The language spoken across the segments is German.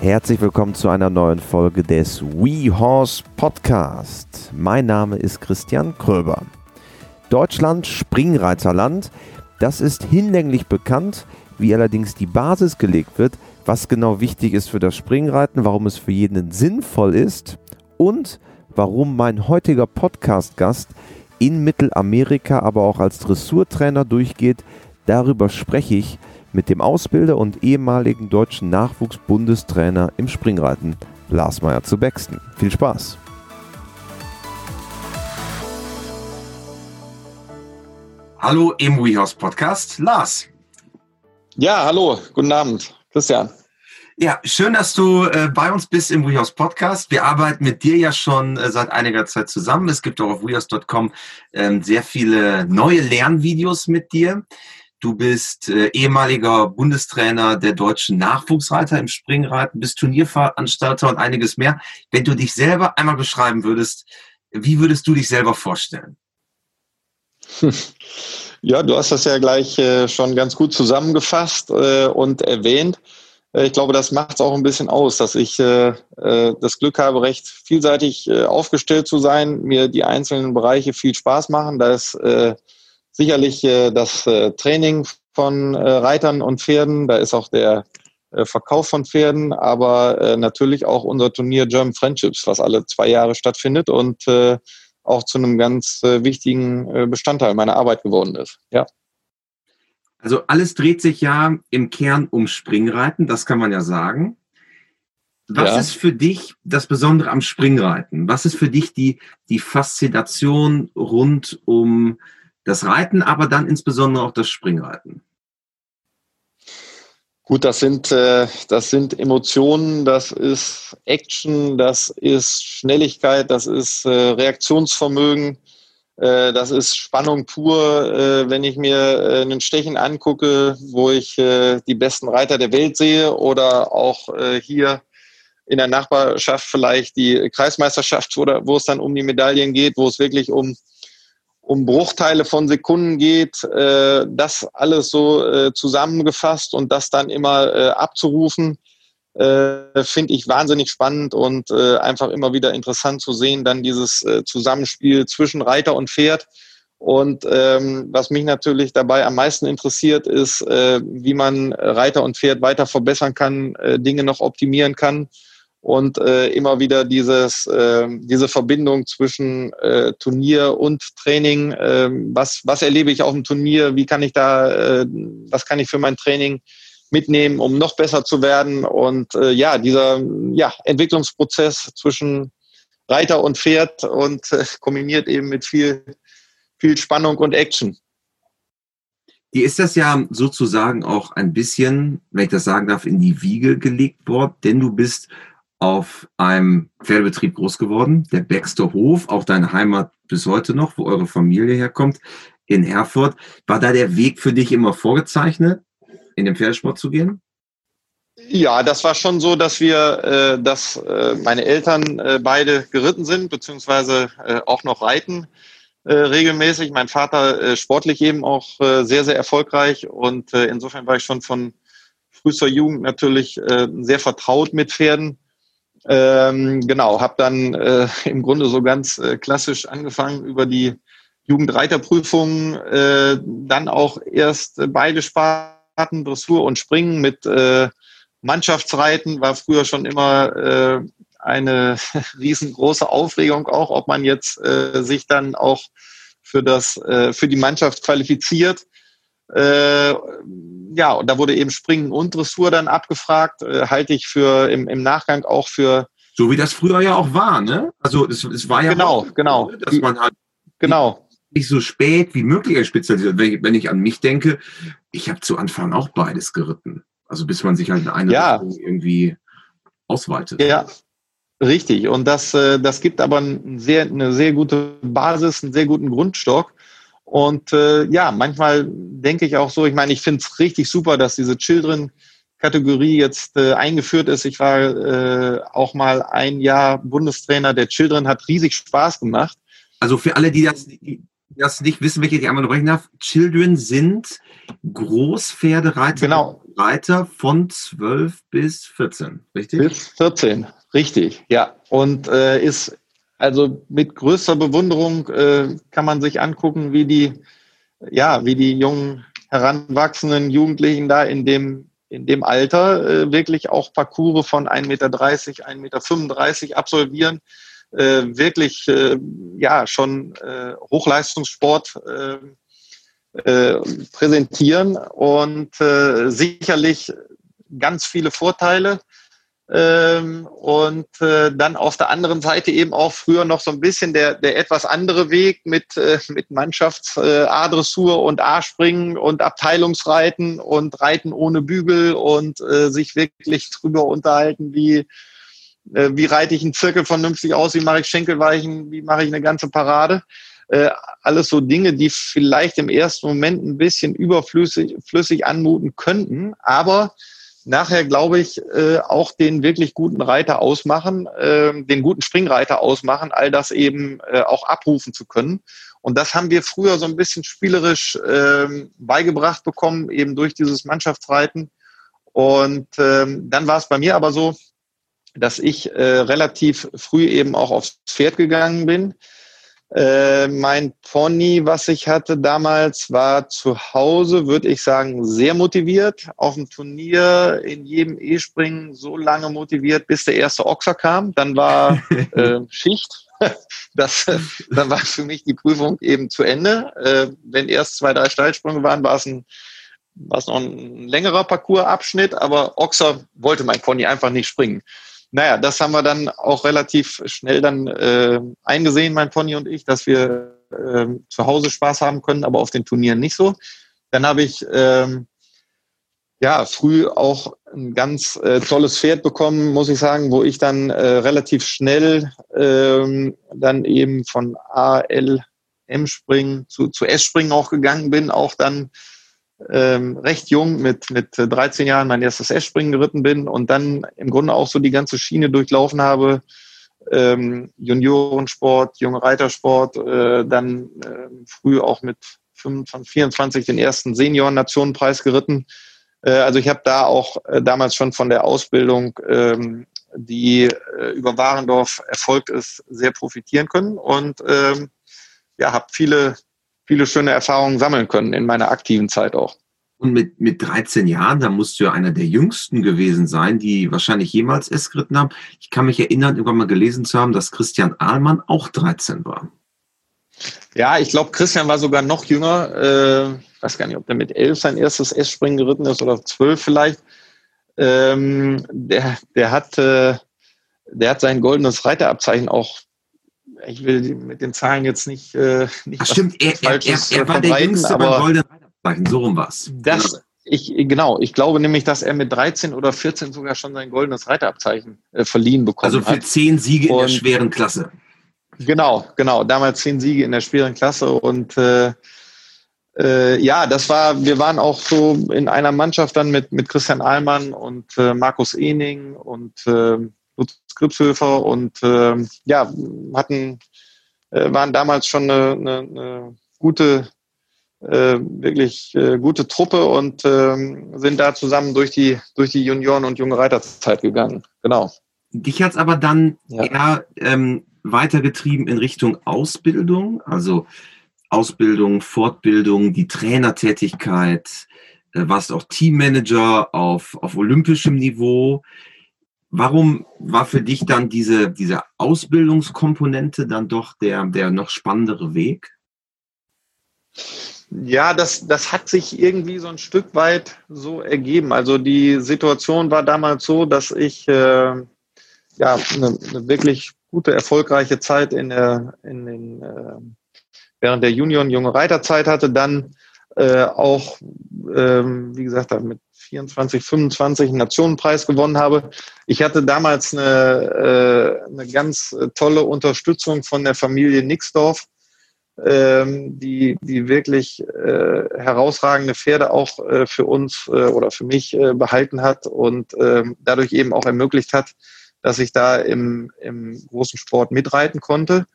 Herzlich willkommen zu einer neuen Folge des We Horse Podcast. Mein Name ist Christian Kröber. Deutschland Springreiterland, das ist hinlänglich bekannt, wie allerdings die Basis gelegt wird, was genau wichtig ist für das Springreiten, warum es für jeden sinnvoll ist und warum mein heutiger Podcast-Gast in Mittelamerika, aber auch als Dressurtrainer durchgeht. Darüber spreche ich mit dem Ausbilder und ehemaligen deutschen Nachwuchsbundestrainer im Springreiten, Lars Meyer zu Bexton. Viel Spaß! Hallo im WeHouse Podcast, Lars. Ja, hallo, guten Abend, Christian. Ja, schön, dass du äh, bei uns bist im WeHouse Podcast. Wir arbeiten mit dir ja schon äh, seit einiger Zeit zusammen. Es gibt auch auf WeHouse.com ähm, sehr viele neue Lernvideos mit dir. Du bist äh, ehemaliger Bundestrainer der deutschen Nachwuchsreiter im Springreiten, bist Turnierveranstalter und einiges mehr. Wenn du dich selber einmal beschreiben würdest, wie würdest du dich selber vorstellen? Ja, du hast das ja gleich äh, schon ganz gut zusammengefasst äh, und erwähnt. Äh, ich glaube, das macht es auch ein bisschen aus, dass ich äh, äh, das Glück habe, recht vielseitig äh, aufgestellt zu sein, mir die einzelnen Bereiche viel Spaß machen. Da ist sicherlich äh, das äh, Training von äh, Reitern und Pferden, da ist auch der äh, Verkauf von Pferden, aber äh, natürlich auch unser Turnier German Friendships, was alle zwei Jahre stattfindet und äh, auch zu einem ganz wichtigen Bestandteil meiner Arbeit geworden ist. Ja. Also alles dreht sich ja im Kern um Springreiten, das kann man ja sagen. Was ja. ist für dich das Besondere am Springreiten? Was ist für dich die, die Faszination rund um das Reiten, aber dann insbesondere auch das Springreiten. Gut, das sind, äh, das sind Emotionen, das ist Action, das ist Schnelligkeit, das ist äh, Reaktionsvermögen, äh, das ist Spannung pur. Wenn ich mir einen Stechen angucke, wo ich die besten Reiter der Welt sehe oder auch hier in der Nachbarschaft vielleicht die Kreismeisterschaft, wo es dann um die Medaillen geht, wo es wirklich um um Bruchteile von Sekunden geht, äh, das alles so äh, zusammengefasst und das dann immer äh, abzurufen, äh, finde ich wahnsinnig spannend und äh, einfach immer wieder interessant zu sehen, dann dieses äh, Zusammenspiel zwischen Reiter und Pferd. Und ähm, was mich natürlich dabei am meisten interessiert, ist, äh, wie man Reiter und Pferd weiter verbessern kann, äh, Dinge noch optimieren kann und äh, immer wieder dieses, äh, diese Verbindung zwischen äh, Turnier und Training. Äh, was, was erlebe ich auf dem Turnier? Wie kann ich da, äh, was kann ich für mein Training mitnehmen, um noch besser zu werden? Und äh, ja, dieser ja, Entwicklungsprozess zwischen Reiter und Pferd und äh, kombiniert eben mit viel, viel Spannung und Action. Dir ist das ja sozusagen auch ein bisschen, wenn ich das sagen darf, in die Wiege gelegt worden, denn du bist auf einem Pferdebetrieb groß geworden, der Baxter Hof, auch deine Heimat bis heute noch, wo eure Familie herkommt, in Erfurt. War da der Weg für dich immer vorgezeichnet, in den Pferdesport zu gehen? Ja, das war schon so, dass wir, äh, dass äh, meine Eltern äh, beide geritten sind, beziehungsweise äh, auch noch reiten äh, regelmäßig. Mein Vater äh, sportlich eben auch äh, sehr, sehr erfolgreich und äh, insofern war ich schon von frühester Jugend natürlich äh, sehr vertraut mit Pferden ähm, genau, habe dann äh, im Grunde so ganz äh, klassisch angefangen über die Jugendreiterprüfung, äh, dann auch erst beide Sparten, Dressur und Springen mit äh, Mannschaftsreiten, war früher schon immer äh, eine riesengroße Aufregung auch, ob man jetzt äh, sich dann auch für das äh, für die Mannschaft qualifiziert. Äh, ja, und da wurde eben Springen und Dressur dann abgefragt, äh, halte ich für im, im Nachgang auch für. So wie das früher ja auch war, ne? Also es, es war ja genau, auch, genau, dass man halt genau nicht so spät wie möglich spezialisiert. Wenn ich, wenn ich an mich denke, ich habe zu Anfang auch beides geritten. Also bis man sich halt in eine ja. Irgendwie ausweitet. Ja, richtig. Und das, äh, das gibt aber ein sehr, eine sehr gute Basis, einen sehr guten Grundstock. Und äh, ja, manchmal denke ich auch so, ich meine, ich finde es richtig super, dass diese Children-Kategorie jetzt äh, eingeführt ist. Ich war äh, auch mal ein Jahr Bundestrainer der Children, hat riesig Spaß gemacht. Also für alle, die das, die das nicht wissen, welche ich einmal unterbrechen darf, Children sind Großpferdereiter. Genau. Reiter von 12 bis 14, richtig? Bis 14, richtig, ja. Und äh, ist also mit größter Bewunderung äh, kann man sich angucken, wie die, ja, wie die jungen heranwachsenden Jugendlichen da in dem, in dem Alter äh, wirklich auch Parcours von 1,30 Meter, 1,35 Meter absolvieren. Äh, wirklich äh, ja schon äh, Hochleistungssport äh, äh, präsentieren und äh, sicherlich ganz viele Vorteile. Ähm, und äh, dann auf der anderen Seite eben auch früher noch so ein bisschen der, der etwas andere Weg mit, äh, mit Mannschafts äh, A-Dressur und A-Springen und Abteilungsreiten und Reiten ohne Bügel und äh, sich wirklich drüber unterhalten, wie, äh, wie reite ich einen Zirkel vernünftig aus, wie mache ich Schenkelweichen, wie mache ich eine ganze Parade. Äh, alles so Dinge, die vielleicht im ersten Moment ein bisschen überflüssig flüssig anmuten könnten, aber nachher, glaube ich, äh, auch den wirklich guten Reiter ausmachen, äh, den guten Springreiter ausmachen, all das eben äh, auch abrufen zu können. Und das haben wir früher so ein bisschen spielerisch äh, beigebracht bekommen, eben durch dieses Mannschaftsreiten. Und ähm, dann war es bei mir aber so, dass ich äh, relativ früh eben auch aufs Pferd gegangen bin. Äh, mein Pony, was ich hatte damals, war zu Hause, würde ich sagen, sehr motiviert. Auf dem Turnier in jedem E-Springen so lange motiviert, bis der erste Ochser kam. Dann war äh, Schicht. Das, dann war für mich die Prüfung eben zu Ende. Äh, wenn erst zwei, drei Steilsprünge waren, war es ein war es noch ein längerer Parcoursabschnitt, aber Ochser wollte mein Pony einfach nicht springen. Naja, das haben wir dann auch relativ schnell dann äh, eingesehen, mein Pony und ich, dass wir äh, zu Hause Spaß haben können, aber auf den Turnieren nicht so. Dann habe ich ähm, ja früh auch ein ganz äh, tolles Pferd bekommen, muss ich sagen, wo ich dann äh, relativ schnell ähm, dann eben von A, L, M springen zu, zu S springen auch gegangen bin, auch dann ähm, recht jung mit, mit 13 Jahren mein erstes S-Springen geritten bin und dann im Grunde auch so die ganze Schiene durchlaufen habe. Ähm, Juniorensport, junge Reitersport, äh, dann äh, früh auch mit 25, 24 den ersten Senioren-Nationenpreis geritten. Äh, also ich habe da auch äh, damals schon von der Ausbildung, ähm, die äh, über Warendorf erfolgt ist, sehr profitieren können und ähm, ja, habe viele viele schöne Erfahrungen sammeln können in meiner aktiven Zeit auch. Und mit, mit 13 Jahren, da musst du ja einer der jüngsten gewesen sein, die wahrscheinlich jemals S geritten haben. Ich kann mich erinnern, irgendwann mal gelesen zu haben, dass Christian Ahlmann auch 13 war. Ja, ich glaube, Christian war sogar noch jünger. Äh, ich weiß gar nicht, ob der mit 11 sein erstes S-Springen geritten ist oder 12 vielleicht. Ähm, der, der, hat, äh, der hat sein goldenes Reiterabzeichen auch ich will mit den Zahlen jetzt nicht. Äh, nicht Ach, stimmt, er, er, er, er war der Jüngste aber beim Golden Reiterzeichen, so rum was. Das, genau. ich, genau, ich glaube nämlich, dass er mit 13 oder 14 sogar schon sein goldenes Reiterabzeichen äh, verliehen bekommen hat. Also für hat. zehn Siege und, in der schweren Klasse. Genau, genau, damals zehn Siege in der schweren Klasse und äh, äh, ja, das war, wir waren auch so in einer Mannschaft dann mit, mit Christian Ahlmann und äh, Markus Ening und äh, Gripshöfer und äh, ja, hatten, äh, waren damals schon eine, eine, eine gute, äh, wirklich äh, gute Truppe und ähm, sind da zusammen durch die, durch die Junioren- und junge Reiterzeit gegangen. Genau. Dich hat es aber dann ja. eher ähm, weitergetrieben in Richtung Ausbildung, also Ausbildung, Fortbildung, die Trainertätigkeit, äh, warst auch Teammanager auf, auf olympischem Niveau. Warum war für dich dann diese, diese Ausbildungskomponente dann doch der, der noch spannendere Weg? Ja, das, das hat sich irgendwie so ein Stück weit so ergeben. Also die Situation war damals so, dass ich äh, ja eine, eine, wirklich gute, erfolgreiche Zeit in der, in den, äh, während der Junioren junge Reiterzeit hatte, dann äh, auch, ähm, wie gesagt, mit 24, 25 einen Nationenpreis gewonnen habe. Ich hatte damals eine, äh, eine ganz tolle Unterstützung von der Familie Nixdorf, ähm, die, die wirklich äh, herausragende Pferde auch äh, für uns oder für mich behalten hat und ähm, dadurch eben auch ermöglicht hat, dass ich da im, im großen Sport mitreiten konnte.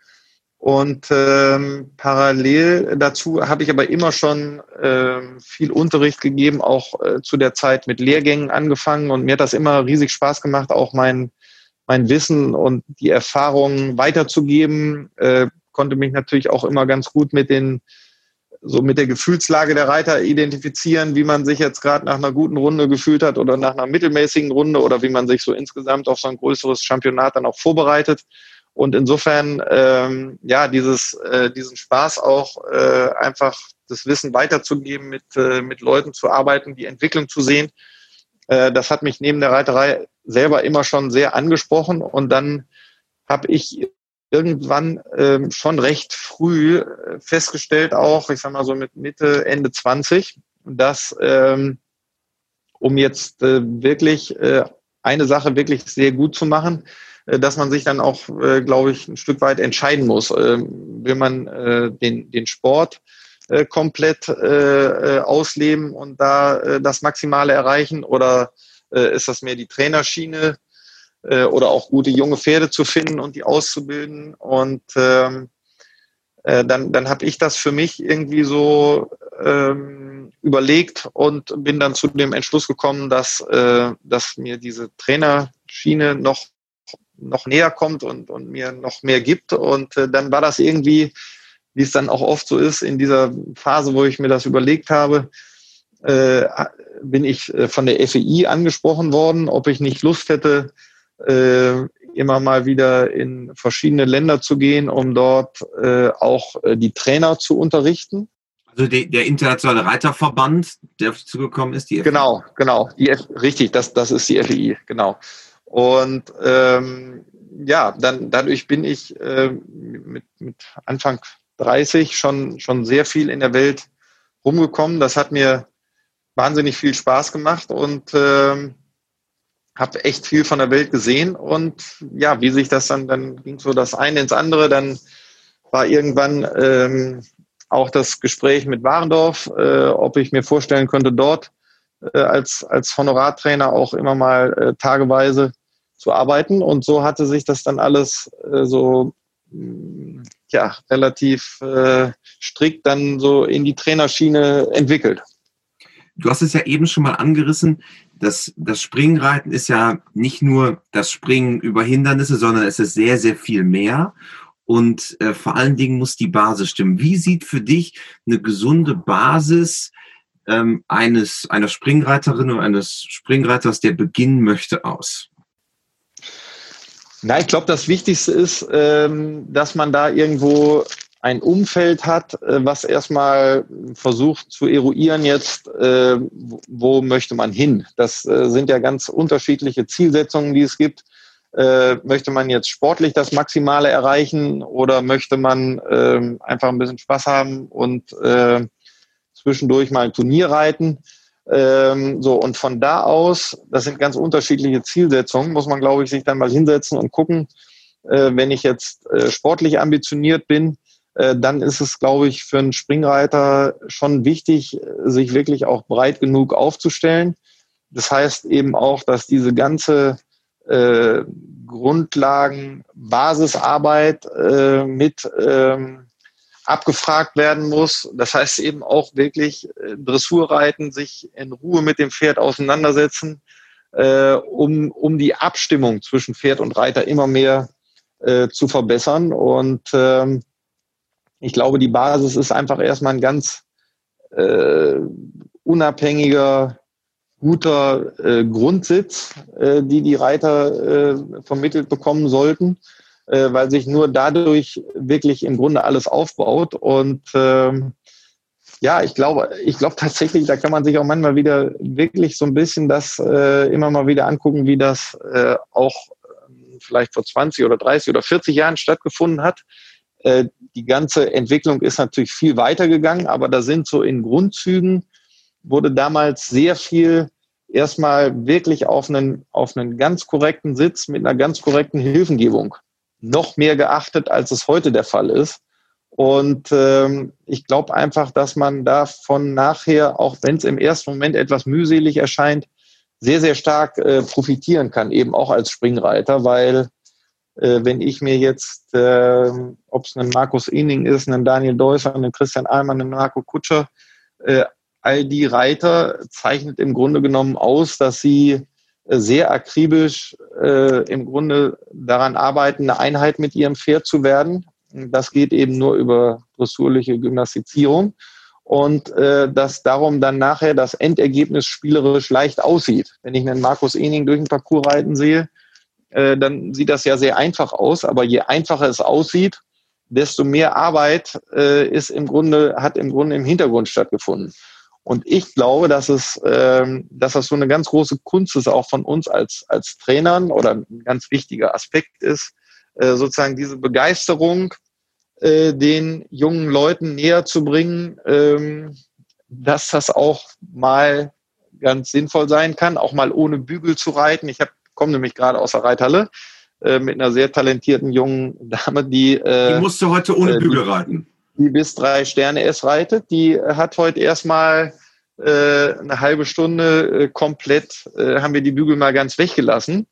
Und ähm, parallel dazu habe ich aber immer schon ähm, viel Unterricht gegeben, auch äh, zu der Zeit mit Lehrgängen angefangen. Und mir hat das immer riesig Spaß gemacht, auch mein, mein Wissen und die Erfahrungen weiterzugeben. Äh, konnte mich natürlich auch immer ganz gut mit den so mit der Gefühlslage der Reiter identifizieren, wie man sich jetzt gerade nach einer guten Runde gefühlt hat oder nach einer mittelmäßigen Runde oder wie man sich so insgesamt auf so ein größeres Championat dann auch vorbereitet. Und insofern, ähm, ja, dieses, äh, diesen Spaß auch äh, einfach das Wissen weiterzugeben, mit, äh, mit Leuten zu arbeiten, die Entwicklung zu sehen, äh, das hat mich neben der Reiterei selber immer schon sehr angesprochen. Und dann habe ich irgendwann ähm, schon recht früh äh, festgestellt, auch, ich sag mal so mit Mitte, Ende 20, dass ähm, um jetzt äh, wirklich äh, eine Sache wirklich sehr gut zu machen, äh, dass man sich dann auch, äh, glaube ich, ein Stück weit entscheiden muss. Ähm, will man äh, den, den Sport komplett ausleben und da das Maximale erreichen oder ist das mehr die Trainerschiene oder auch gute junge Pferde zu finden und die auszubilden? Und ähm, dann, dann habe ich das für mich irgendwie so ähm, überlegt und bin dann zu dem Entschluss gekommen, dass, äh, dass mir diese Trainerschiene noch noch näher kommt und, und mir noch mehr gibt. Und äh, dann war das irgendwie, wie es dann auch oft so ist, in dieser Phase, wo ich mir das überlegt habe, äh, bin ich äh, von der FEI angesprochen worden, ob ich nicht Lust hätte, äh, immer mal wieder in verschiedene Länder zu gehen, um dort äh, auch äh, die Trainer zu unterrichten. Also der, der internationale Reiterverband, der zugekommen ist, die FEI. Genau, genau, die F richtig, das, das ist die FEI, genau. Und ähm, ja, dann dadurch bin ich äh, mit, mit Anfang 30 schon, schon sehr viel in der Welt rumgekommen. Das hat mir wahnsinnig viel Spaß gemacht und äh, habe echt viel von der Welt gesehen. Und ja, wie sich das dann, dann ging so das eine ins andere. Dann war irgendwann ähm, auch das Gespräch mit Warendorf, äh, ob ich mir vorstellen könnte, dort äh, als, als Honorartrainer auch immer mal äh, tageweise zu arbeiten. Und so hatte sich das dann alles äh, so mm, ja, relativ äh, strikt dann so in die Trainerschiene entwickelt. Du hast es ja eben schon mal angerissen, dass das Springreiten ist ja nicht nur das Springen über Hindernisse, sondern es ist sehr, sehr viel mehr. Und äh, vor allen Dingen muss die Basis stimmen. Wie sieht für dich eine gesunde Basis ähm, eines, einer Springreiterin oder eines Springreiters, der beginnen möchte, aus? Na, ich glaube, das Wichtigste ist, ähm, dass man da irgendwo ein Umfeld hat, äh, was erstmal versucht zu eruieren jetzt, äh, wo möchte man hin. Das äh, sind ja ganz unterschiedliche Zielsetzungen, die es gibt. möchte man jetzt sportlich das Maximale erreichen oder möchte man ähm, einfach ein bisschen Spaß haben und zwischendurch mal ein Turnier reiten? Ähm, so, und von da aus, das sind ganz unterschiedliche Zielsetzungen, muss man, glaube ich, sich dann mal hinsetzen und gucken, wenn ich jetzt sportlich ambitioniert bin, dann ist es, glaube ich, für einen Springreiter schon wichtig, sich wirklich auch breit genug aufzustellen. Das heißt eben auch, dass diese ganze äh, Grundlagen, Basisarbeit äh, mit ähm, abgefragt werden muss. Das heißt eben auch wirklich äh, Dressurreiten, sich in Ruhe mit dem Pferd auseinandersetzen, äh, um, um die Abstimmung zwischen Pferd und Reiter immer mehr äh, zu verbessern. Und ähm, ich glaube, die Basis ist einfach erstmal ein ganz äh, unabhängiger, guter äh, Grundsitz, äh, die die Reiter äh, vermittelt bekommen sollten äh, weil sich nur dadurch wirklich im Grunde alles aufbaut. Und ähm, ja, ich glaube, ich glaube tatsächlich, da kann man sich auch manchmal wieder wirklich so ein bisschen das äh, immer mal wieder angucken, wie das äh, auch äh, vielleicht vor 20 oder 30 oder 40 Jahren stattgefunden hat. Äh, die ganze Entwicklung ist natürlich viel weiter gegangen, aber da sind so in Grundzügen wurde damals sehr viel erstmal wirklich auf einen, auf einen ganz korrekten Sitz mit einer ganz korrekten Hilfengebung noch mehr geachtet, als es heute der Fall ist. Und ähm, ich glaube einfach, dass man davon nachher, auch wenn es im ersten Moment etwas mühselig erscheint, sehr, sehr stark äh, profitieren kann, eben auch als Springreiter, weil wenn ich mir jetzt, äh, ob es ein Markus Ening ist, ein Daniel Deusser, ein Christian Allmann, ein Marco Kutscher, äh, all die Reiter zeichnet im Grunde genommen aus, dass sie äh, sehr akribisch äh, im Grunde daran arbeiten, eine Einheit mit ihrem Pferd zu werden. Das geht eben nur über dressurliche Gymnastizierung und äh, dass darum dann nachher das Endergebnis spielerisch leicht aussieht. Wenn ich einen Markus Ening durch den Parcours reiten sehe, äh, dann sieht das ja sehr einfach aus, aber je einfacher es aussieht, desto mehr Arbeit äh, ist im Grunde, hat im Grunde im Hintergrund stattgefunden. Und ich glaube, dass es, ähm, dass das so eine ganz große Kunst ist, auch von uns als, als Trainern oder ein ganz wichtiger Aspekt ist, äh, sozusagen diese Begeisterung äh, den jungen Leuten näher zu bringen, ähm, dass das auch mal ganz sinnvoll sein kann, auch mal ohne Bügel zu reiten. Ich komme nämlich gerade aus der Reithalle äh, mit einer sehr talentierten jungen Dame, die. Äh, die musste heute ohne äh, Bügel reiten die bis drei Sterne S reitet, die hat heute erstmal äh, eine halbe Stunde äh, komplett, haben wir die Bügel mal ganz weggelassen.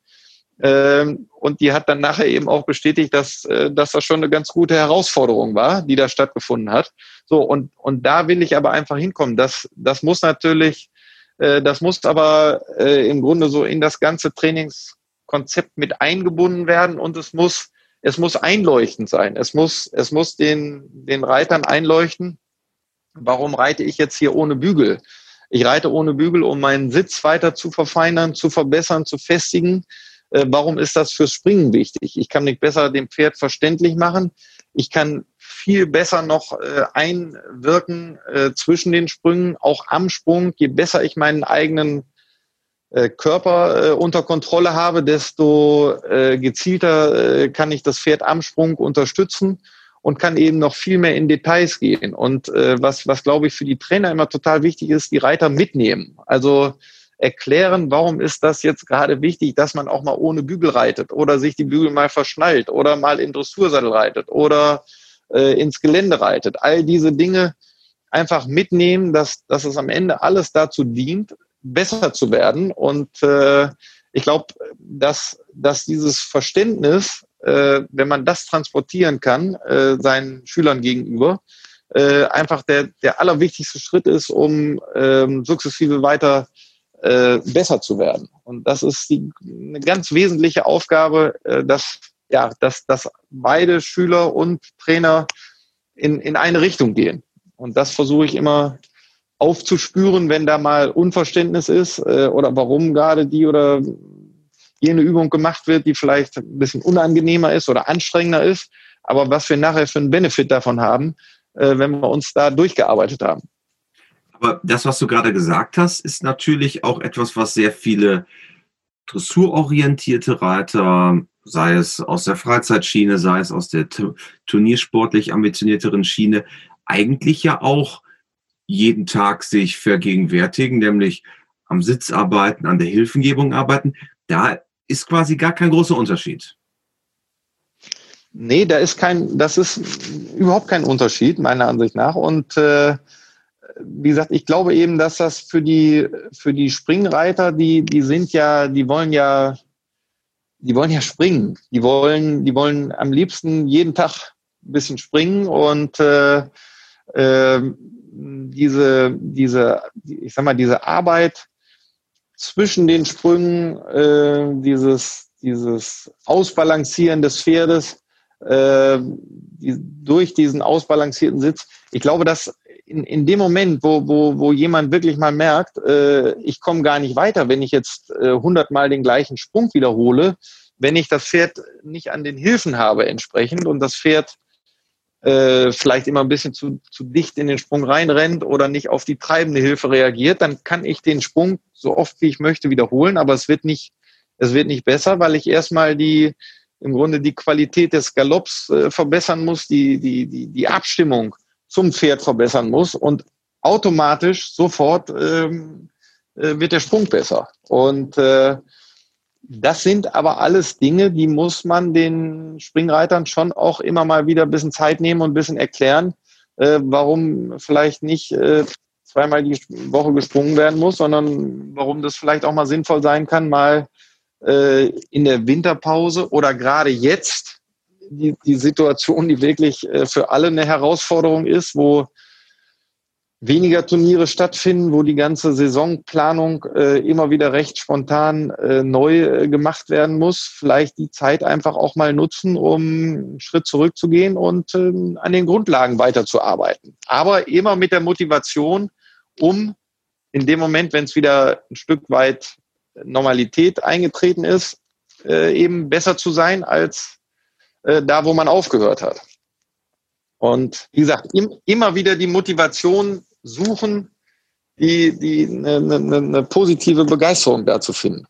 Ähm, und die hat dann nachher eben auch bestätigt, dass, dass das schon eine ganz gute Herausforderung war, die da stattgefunden hat. So, und, und da will ich aber einfach hinkommen. Das, das muss natürlich, das muss aber äh, im Grunde so in das ganze Trainingskonzept mit eingebunden werden und es muss es muss einleuchtend sein. Es muss, es muss den, den Reitern einleuchten. Warum reite ich jetzt hier ohne Bügel? Ich reite ohne Bügel, um meinen Sitz weiter zu verfeinern, zu verbessern, zu festigen. Äh, warum ist das fürs Springen wichtig? Ich kann mich besser dem Pferd verständlich machen. Ich kann viel besser noch äh, einwirken äh, zwischen den Sprüngen, auch am Sprung. Je besser ich meinen eigenen äh, Körper äh, unter Kontrolle habe, desto äh, gezielter äh, kann ich das Pferd am Sprung unterstützen und kann eben noch viel mehr in Details gehen. Und was, was glaube ich für die Trainer immer total wichtig ist, die Reiter mitnehmen. Also erklären, warum ist das jetzt gerade wichtig, dass man auch mal ohne Bügel reitet oder sich die Bügel mal verschnallt oder mal in Dressursattel reitet oder äh, ins Gelände reitet. All diese Dinge einfach mitnehmen, dass, dass es am Ende alles dazu dient, besser zu werden. Und äh, ich glaube, dass, dass dieses Verständnis, äh, wenn man das transportieren kann, äh, seinen Schülern gegenüber, äh, einfach der, der allerwichtigste Schritt ist, um ähm, sukzessive weiter äh, besser zu werden. Und das ist die, eine ganz wesentliche Aufgabe, äh, dass, ja, dass, dass beide Schüler und Trainer in, in eine Richtung gehen. Und das versuche ich immer aufzuspüren, wenn da mal Unverständnis ist äh, oder warum gerade die oder jene Übung gemacht wird, die vielleicht ein bisschen unangenehmer ist oder anstrengender ist, aber was wir nachher für einen Benefit davon haben, äh, wenn wir uns da durchgearbeitet haben. Aber das, was du gerade gesagt hast, ist natürlich auch etwas, was sehr viele dressurorientierte Reiter, sei es aus der Freizeitschiene, sei es aus der turniersportlich ambitionierteren Schiene, eigentlich ja auch jeden Tag sich vergegenwärtigen, nämlich am Sitz arbeiten, an der Hilfengebung arbeiten, da ist quasi gar kein großer Unterschied. Nee, da ist kein, das ist überhaupt kein Unterschied, meiner Ansicht nach. Und äh, wie gesagt, ich glaube eben, dass das für die, für die Springreiter, die, die sind ja, die wollen ja, die wollen ja springen. Die wollen, die wollen am liebsten jeden Tag ein bisschen springen und äh, äh, diese, diese, ich sag mal, diese Arbeit zwischen den Sprüngen, äh, dieses, dieses Ausbalancieren des Pferdes äh, die, durch diesen ausbalancierten Sitz. Ich glaube, dass in, in dem Moment, wo, wo, wo jemand wirklich mal merkt, äh, ich komme gar nicht weiter, wenn ich jetzt äh, hundertmal äh, den gleichen Sprung wiederhole, wenn ich das Pferd nicht an den Hilfen habe entsprechend und das Pferd äh, vielleicht immer ein bisschen zu, zu dicht in den Sprung reinrennt oder nicht auf die treibende Hilfe reagiert, dann kann ich den Sprung so oft wie ich möchte wiederholen, aber es wird nicht, es wird nicht besser, weil ich erstmal die, im Grunde die Qualität des Galopps äh, verbessern muss, die, die, die, die Abstimmung zum Pferd verbessern muss und automatisch sofort ähm, äh, wird der Sprung besser. Und äh, das sind aber alles Dinge, die muss man den Springreitern schon auch immer mal wieder ein bisschen Zeit nehmen und ein bisschen erklären, äh, warum vielleicht nicht äh, zweimal die Woche gesprungen werden muss, sondern warum das vielleicht auch mal sinnvoll sein kann, mal äh, in der Winterpause oder gerade jetzt die, die Situation, die wirklich äh, für alle eine Herausforderung ist, wo weniger Turniere stattfinden, wo die ganze Saisonplanung äh, immer wieder recht spontan äh, neu gemacht werden muss, vielleicht die Zeit einfach auch mal nutzen, um einen Schritt zurückzugehen und äh, an den Grundlagen weiterzuarbeiten. Aber immer mit der Motivation, um in dem Moment, wenn es wieder ein Stück weit Normalität eingetreten ist, äh, eben besser zu sein als äh, da, wo man aufgehört hat. Und wie gesagt, im, immer wieder die Motivation suchen, die, die eine, eine, eine positive Begeisterung da zu finden.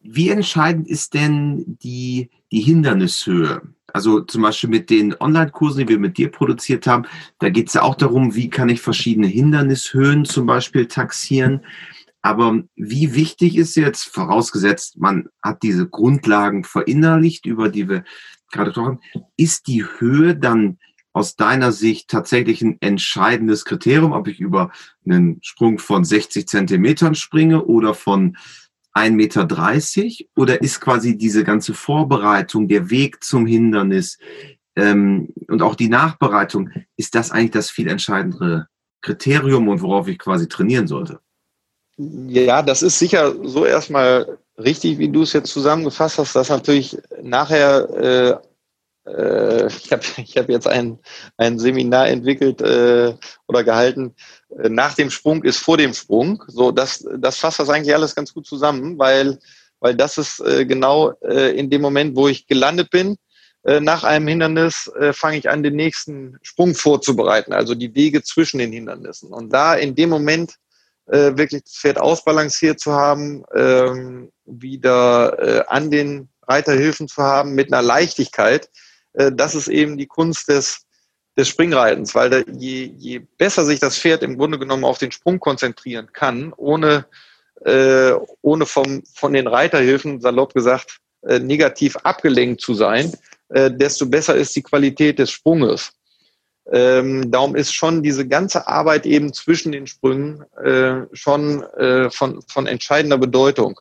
Wie entscheidend ist denn die, die Hindernishöhe? Also zum Beispiel mit den Online-Kursen, die wir mit dir produziert haben, da geht es ja auch darum, wie kann ich verschiedene Hindernishöhen zum Beispiel taxieren. Aber wie wichtig ist jetzt, vorausgesetzt, man hat diese Grundlagen verinnerlicht, über die wir gerade gesprochen haben, ist die Höhe dann aus deiner Sicht tatsächlich ein entscheidendes Kriterium, ob ich über einen Sprung von 60 Zentimetern springe oder von 1,30 Meter? Oder ist quasi diese ganze Vorbereitung, der Weg zum Hindernis ähm, und auch die Nachbereitung, ist das eigentlich das viel entscheidendere Kriterium und worauf ich quasi trainieren sollte? Ja, das ist sicher so erstmal richtig, wie du es jetzt zusammengefasst hast, dass natürlich nachher äh, äh, ich habe ich hab jetzt ein, ein Seminar entwickelt äh, oder gehalten, äh, nach dem Sprung ist vor dem Sprung. So, das, das fasst das eigentlich alles ganz gut zusammen, weil, weil das ist äh, genau äh, in dem Moment, wo ich gelandet bin, nach einem Hindernis äh, fange ich an, den nächsten Sprung vorzubereiten, also die Wege zwischen den Hindernissen. Und da in dem Moment äh, wirklich das Pferd ausbalanciert zu haben, ähm, wieder äh, an den Reiterhilfen zu haben mit einer Leichtigkeit, äh, das ist eben die Kunst des, des Springreitens, weil da, je, je besser sich das Pferd im Grunde genommen auf den Sprung konzentrieren kann, ohne, äh, ohne vom, von den Reiterhilfen, salopp gesagt, äh, negativ abgelenkt zu sein, äh, desto besser ist die Qualität des Sprunges. Ähm, darum ist schon diese ganze Arbeit eben zwischen den Sprüngen äh, schon äh, von, von entscheidender Bedeutung.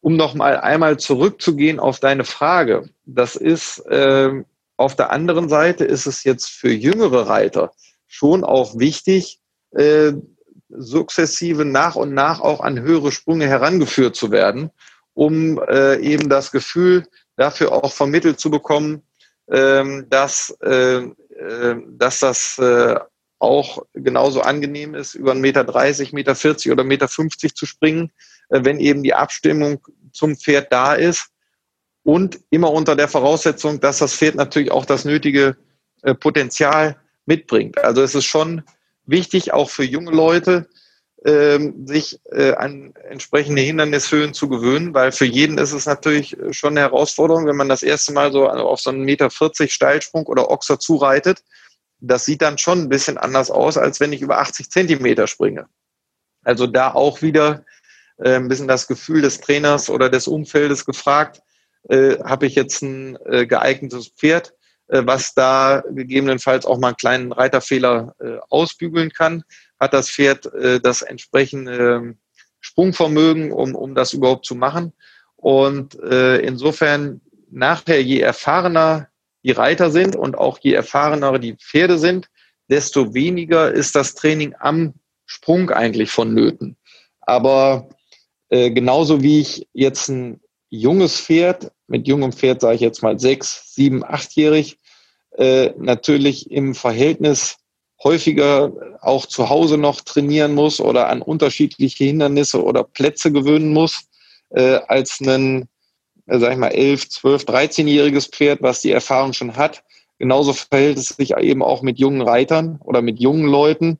Um noch mal einmal zurückzugehen auf deine Frage, das ist äh, auf der anderen Seite ist es jetzt für jüngere Reiter schon auch wichtig, äh, sukzessive nach und nach auch an höhere Sprünge herangeführt zu werden, um äh, eben das Gefühl dafür auch vermittelt zu bekommen, ähm, dass, äh dass das äh, auch genauso angenehm ist, über 1,30 Meter, 1,40 Meter 40 oder 1,50 Meter 50 zu springen, äh, wenn eben die Abstimmung zum Pferd da ist und immer unter der Voraussetzung, dass das Pferd natürlich auch das nötige äh, Potenzial mitbringt. Also es ist schon wichtig, auch für junge Leute, ähm, sich äh, an entsprechende Hindernishöhen zu gewöhnen, weil für jeden ist es natürlich schon eine Herausforderung, wenn man das erste Mal so auf so einen Meter 40 Steilsprung oder Ochser zureitet. Das sieht dann schon ein bisschen anders aus, als wenn ich über 80 Zentimeter springe. Also da auch wieder äh, ein bisschen das Gefühl des Trainers oder des Umfeldes gefragt, äh, habe ich jetzt ein äh, geeignetes Pferd, äh, was da gegebenenfalls auch mal einen kleinen Reiterfehler äh, ausbügeln kann. Hat das Pferd äh, das entsprechende ähm, Sprungvermögen, um, um das überhaupt zu machen. Und äh, insofern nachher, je erfahrener die Reiter sind und auch je erfahrener die Pferde sind, desto weniger ist das Training am Sprung eigentlich vonnöten. Aber äh, genauso wie ich jetzt ein junges Pferd, mit jungem Pferd sage ich jetzt mal sechs, sieben, achtjährig, äh, natürlich im Verhältnis häufiger auch zu Hause noch trainieren muss oder an unterschiedliche Hindernisse oder Plätze gewöhnen muss, äh, als ein, äh, sag ich mal, elf, zwölf, dreizehnjähriges Pferd, was die Erfahrung schon hat. Genauso verhält es sich eben auch mit jungen Reitern oder mit jungen Leuten,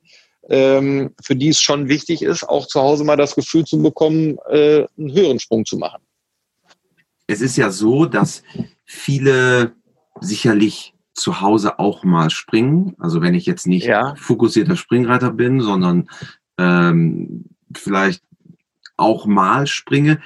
ähm, für die es schon wichtig ist, auch zu Hause mal das Gefühl zu bekommen, äh, einen höheren Sprung zu machen. Es ist ja so, dass viele sicherlich zu Hause auch mal springen. Also wenn ich jetzt nicht ja. fokussierter Springreiter bin, sondern ähm, vielleicht auch mal springe.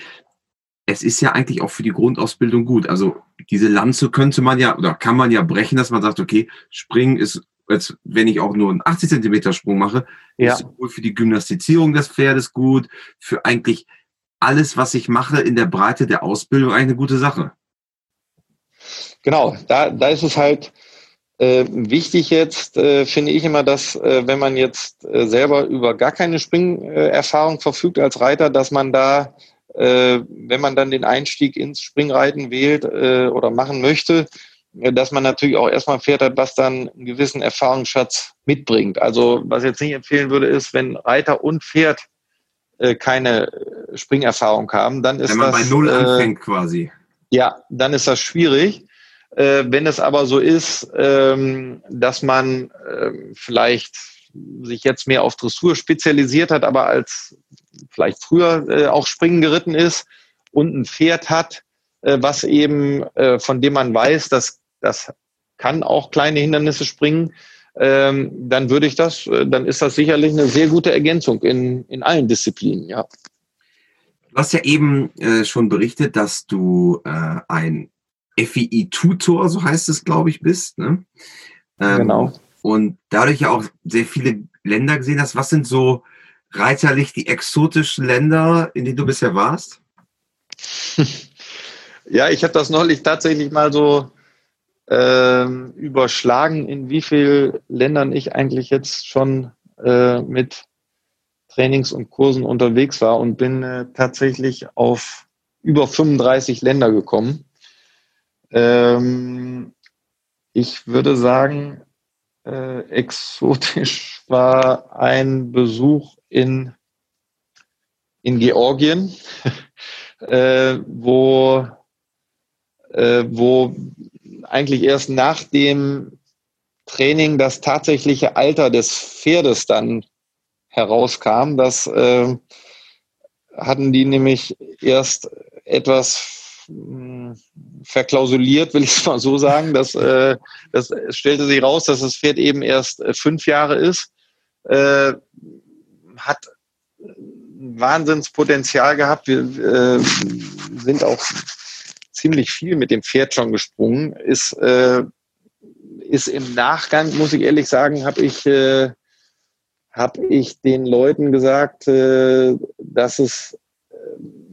Es ist ja eigentlich auch für die Grundausbildung gut. Also diese Lanze könnte man ja oder kann man ja brechen, dass man sagt, okay, Springen ist als wenn ich auch nur einen 80 Zentimeter Sprung mache, ja. ist sowohl für die Gymnastizierung des Pferdes gut, für eigentlich alles, was ich mache, in der Breite der Ausbildung eigentlich eine gute Sache. Genau, da, da ist es halt äh, wichtig jetzt, äh, finde ich immer, dass äh, wenn man jetzt äh, selber über gar keine Springerfahrung verfügt als Reiter, dass man da, äh, wenn man dann den Einstieg ins Springreiten wählt äh, oder machen möchte, dass man natürlich auch erstmal ein Pferd hat, was dann einen gewissen Erfahrungsschatz mitbringt. Also was ich jetzt nicht empfehlen würde, ist, wenn Reiter und Pferd keine Springerfahrung haben, dann ist das... Wenn man das, bei Null anfängt quasi. Ja, dann ist das schwierig. Äh, wenn es aber so ist, ähm, dass man äh, vielleicht sich jetzt mehr auf Dressur spezialisiert hat, aber als vielleicht früher äh, auch Springen geritten ist und ein Pferd hat, äh, was eben, von dem man weiß, dass das kann auch kleine Hindernisse springen, ähm, dann würde ich das, dann ist das sicherlich eine sehr gute Ergänzung in, in allen Disziplinen, ja. Du hast ja eben äh, schon berichtet, dass du äh, ein FII-Tutor, so heißt es, glaube ich, bist. Ne? Ähm, genau. Und dadurch ja auch sehr viele Länder gesehen hast. Was sind so reiterlich die exotischen Länder, in denen du bisher warst? Ja, ich habe das neulich tatsächlich mal so ähm, überschlagen, in wie vielen Ländern ich eigentlich jetzt schon äh, mit Trainings und Kursen unterwegs war und bin äh, tatsächlich auf über 35 Länder gekommen. Ähm, ich würde sagen, äh, exotisch war ein Besuch in, in Georgien, äh, wo, äh, wo eigentlich erst nach dem Training das tatsächliche Alter des Pferdes dann herauskam. Das äh, hatten die nämlich erst etwas verklausuliert, will ich es mal so sagen. Das, äh, das stellte sich raus, dass das Pferd eben erst äh, fünf Jahre ist, äh, hat Wahnsinnspotenzial gehabt. Wir äh, sind auch ziemlich viel mit dem Pferd schon gesprungen. Ist, äh, ist im Nachgang, muss ich ehrlich sagen, habe ich, äh, hab ich den Leuten gesagt, äh, dass es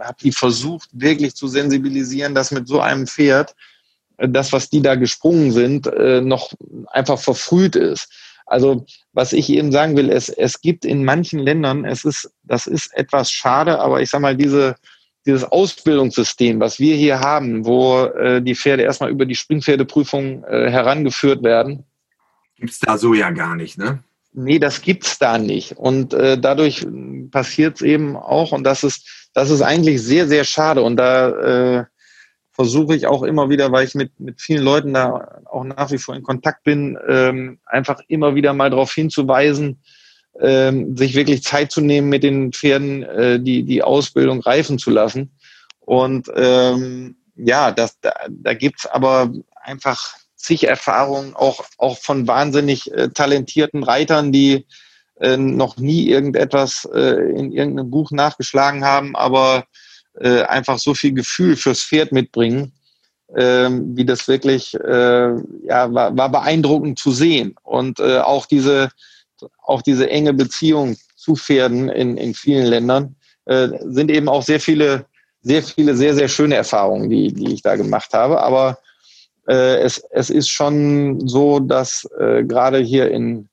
habe die versucht, wirklich zu sensibilisieren, dass mit so einem Pferd äh, das, was die da gesprungen sind, äh, noch einfach verfrüht ist. Also was ich eben sagen will, es, es gibt in manchen Ländern, es ist, das ist etwas schade, aber ich sage mal, diese, dieses Ausbildungssystem, was wir hier haben, wo äh, die Pferde erstmal über die Springpferdeprüfung äh, herangeführt werden. Gibt es da so ja gar nicht, ne? Nee, das gibt's da nicht. Und äh, dadurch passiert es eben auch, und das ist das ist eigentlich sehr, sehr schade. Und da äh, versuche ich auch immer wieder, weil ich mit, mit vielen Leuten da auch nach wie vor in Kontakt bin, ähm, einfach immer wieder mal darauf hinzuweisen, ähm, sich wirklich Zeit zu nehmen, mit den Pferden äh, die, die Ausbildung reifen zu lassen. Und ähm, ja, das, da, da gibt's aber einfach zig Erfahrungen, auch, auch von wahnsinnig äh, talentierten Reitern, die äh, noch nie irgendetwas äh, in irgendeinem Buch nachgeschlagen haben, aber äh, einfach so viel Gefühl fürs Pferd mitbringen, ähm, wie das wirklich äh, ja, war, war beeindruckend zu sehen. Und äh, auch diese auch diese enge Beziehung zu Pferden in, in vielen Ländern äh, sind eben auch sehr viele, sehr viele, sehr, sehr schöne Erfahrungen, die, die ich da gemacht habe. Aber äh, es, es ist schon so, dass äh, gerade hier in,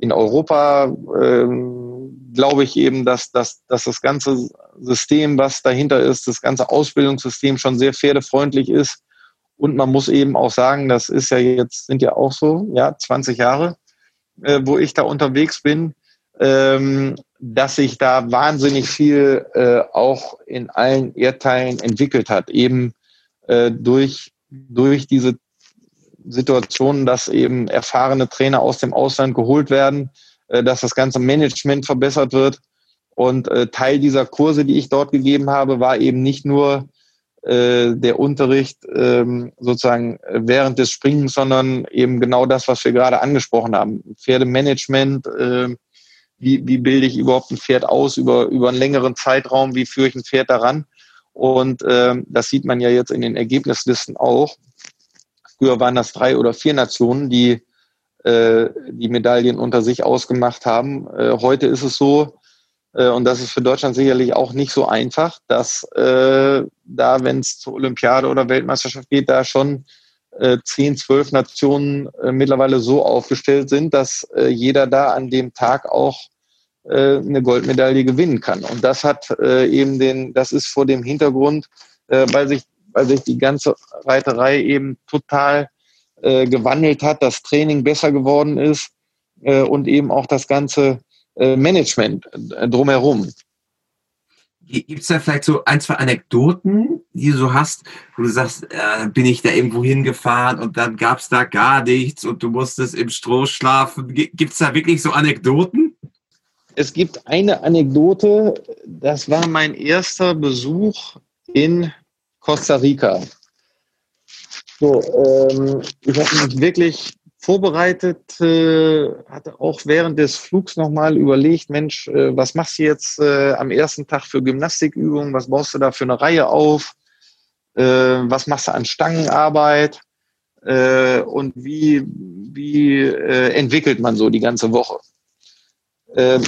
in Europa ähm, glaube ich eben, dass, dass, dass das ganze System, was dahinter ist, das ganze Ausbildungssystem schon sehr pferdefreundlich ist. Und man muss eben auch sagen, das ist ja jetzt, sind ja auch so, ja, 20 Jahre, äh, wo ich da unterwegs bin, ähm, dass sich da wahnsinnig viel äh, auch in allen Erdteilen entwickelt hat, eben äh, durch, durch diese Situationen, dass eben erfahrene Trainer aus dem Ausland geholt werden, äh, dass das ganze Management verbessert wird. Und äh, Teil dieser Kurse, die ich dort gegeben habe, war eben nicht nur äh, der Unterricht ähm, sozusagen während des Springens, sondern eben genau das, was wir gerade angesprochen haben. Pferdemanagement, wie, wie bilde ich überhaupt ein Pferd aus über, über einen längeren Zeitraum, wie führe ich ein Pferd daran. Und das sieht man ja jetzt in den Ergebnislisten auch. Früher waren das drei oder vier Nationen, die äh, die Medaillen unter sich ausgemacht haben. Äh, heute ist es so, Äh, und das ist für Deutschland sicherlich auch nicht so einfach, dass äh, da, wenn es zur Olympiade oder Weltmeisterschaft geht, da schon äh, zehn, zwölf Nationen äh, mittlerweile so aufgestellt sind, dass jeder da an dem Tag auch eine Goldmedaille gewinnen kann. Und das hat eben den, das ist vor dem Hintergrund, weil sich, weil sich die ganze Reiterei eben total äh, gewandelt hat, das Training besser geworden ist äh, und eben auch das ganze äh, Management äh, drumherum. Gibt es da vielleicht so ein, zwei Anekdoten, die du so hast, wo du sagst, äh, bin ich da irgendwo hingefahren und dann gab es da gar nichts und du musstest im Stroh schlafen? Gibt es da wirklich so Anekdoten? Es gibt eine Anekdote, das war mein erster Besuch in Costa Rica. So, ähm, ich habe mich wirklich vorbereitet, äh, hatte auch während des Flugs nochmal überlegt, Mensch, äh, was machst du jetzt äh, am ersten Tag für Gymnastikübungen? Was baust du da für eine Reihe auf? Äh, was machst du an Stangenarbeit? Äh, und wie, wie äh, entwickelt man so die ganze Woche? Ähm,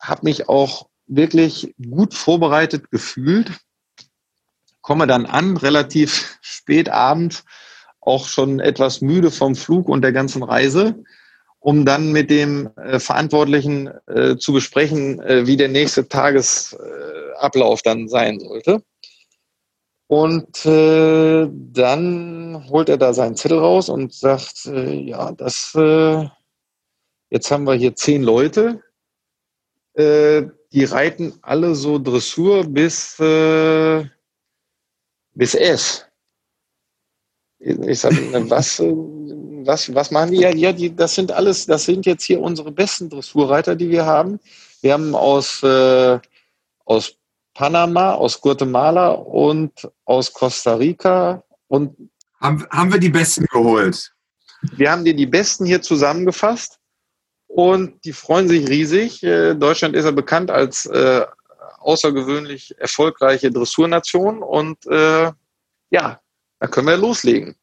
habe mich auch wirklich gut vorbereitet gefühlt. Komme dann an, relativ spät abends, auch schon etwas müde vom Flug und der ganzen Reise, um dann mit dem äh, Verantwortlichen äh, zu besprechen, äh, wie der nächste Tagesablauf dann sein sollte. Und äh, dann holt er da seinen Zettel raus und sagt, äh, ja, das, äh, jetzt haben wir hier zehn Leute, die reiten alle so Dressur bis, bis S. Ich sage, was, was, was machen die? Ja, ja die, das sind alles, das sind jetzt hier unsere besten Dressurreiter, die wir haben. Wir haben aus, äh, aus Panama, aus Guatemala und aus Costa Rica und haben, haben wir die Besten geholt? Wir haben dir die Besten hier zusammengefasst und die freuen sich riesig. Äh, Deutschland ist ja bekannt als äh, außergewöhnlich erfolgreiche Dressurnation und äh, ja, da können wir loslegen.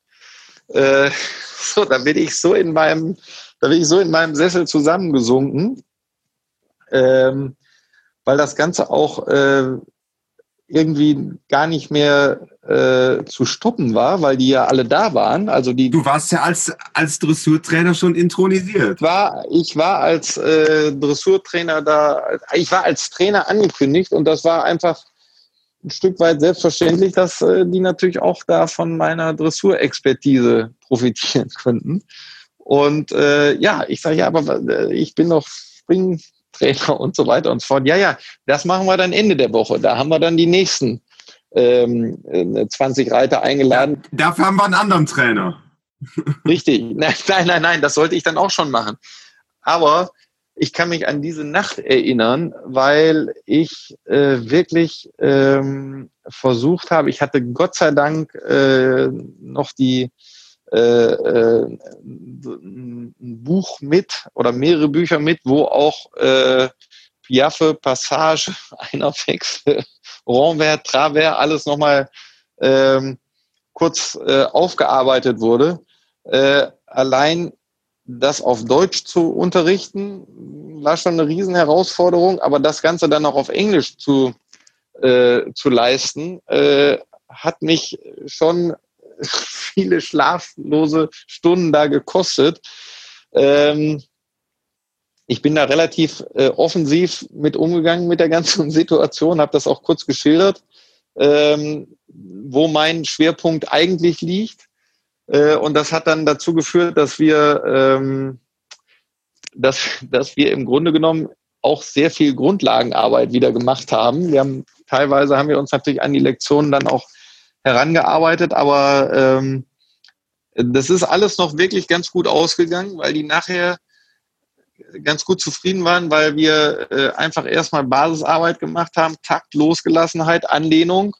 Äh, so, da bin ich so in meinem, da bin ich so in meinem Sessel zusammengesunken, ähm, weil das Ganze auch äh, irgendwie gar nicht mehr äh, zu stoppen war, weil die ja alle da waren. Also die. Du warst ja als als Dressurtrainer schon intronisiert. War ich war als äh, Dressurtrainer da. Ich war als Trainer angekündigt und das war einfach ein Stück weit selbstverständlich, dass äh, die natürlich auch da von meiner Dressurexpertise profitieren könnten. Und äh, ja, ich sage ja, aber äh, ich bin doch Springtrainer und so weiter und so fort. Ja, ja, das machen wir dann Ende der Woche. Da haben wir dann die nächsten ähm, 20 äh, Reiter eingeladen. Ja, dafür haben wir einen anderen Trainer. Richtig. Nein, nein, nein, nein, das sollte ich dann auch schon machen. Aber ich kann mich an diese Nacht erinnern, weil ich äh, wirklich ähm, versucht habe, ich hatte Gott sei Dank äh, noch die äh, äh, ein Buch mit oder mehrere Bücher mit, wo auch äh, Piaffe, Passage, einer Wechsel, Renvers, Travers, alles nochmal ähm, kurz äh, aufgearbeitet wurde. Äh, allein das auf Deutsch zu unterrichten, war schon eine Riesenherausforderung, aber das Ganze dann auch auf Englisch zu, äh, zu leisten, äh, hat mich schon viele schlaflose Stunden da gekostet. Ähm, ich bin da relativ äh, offensiv mit umgegangen mit der ganzen Situation, habe das auch kurz geschildert, ähm, wo mein Schwerpunkt eigentlich liegt. Äh, und das hat dann dazu geführt, dass wir, ähm, dass, dass wir im Grunde genommen auch sehr viel Grundlagenarbeit wieder gemacht haben. Wir haben teilweise haben wir uns natürlich an die Lektionen dann auch herangearbeitet, aber ähm, das ist alles noch wirklich ganz gut ausgegangen, weil die nachher ganz gut zufrieden waren, weil wir äh, einfach erstmal Basisarbeit gemacht haben, Takt, Losgelassenheit, Anlehnung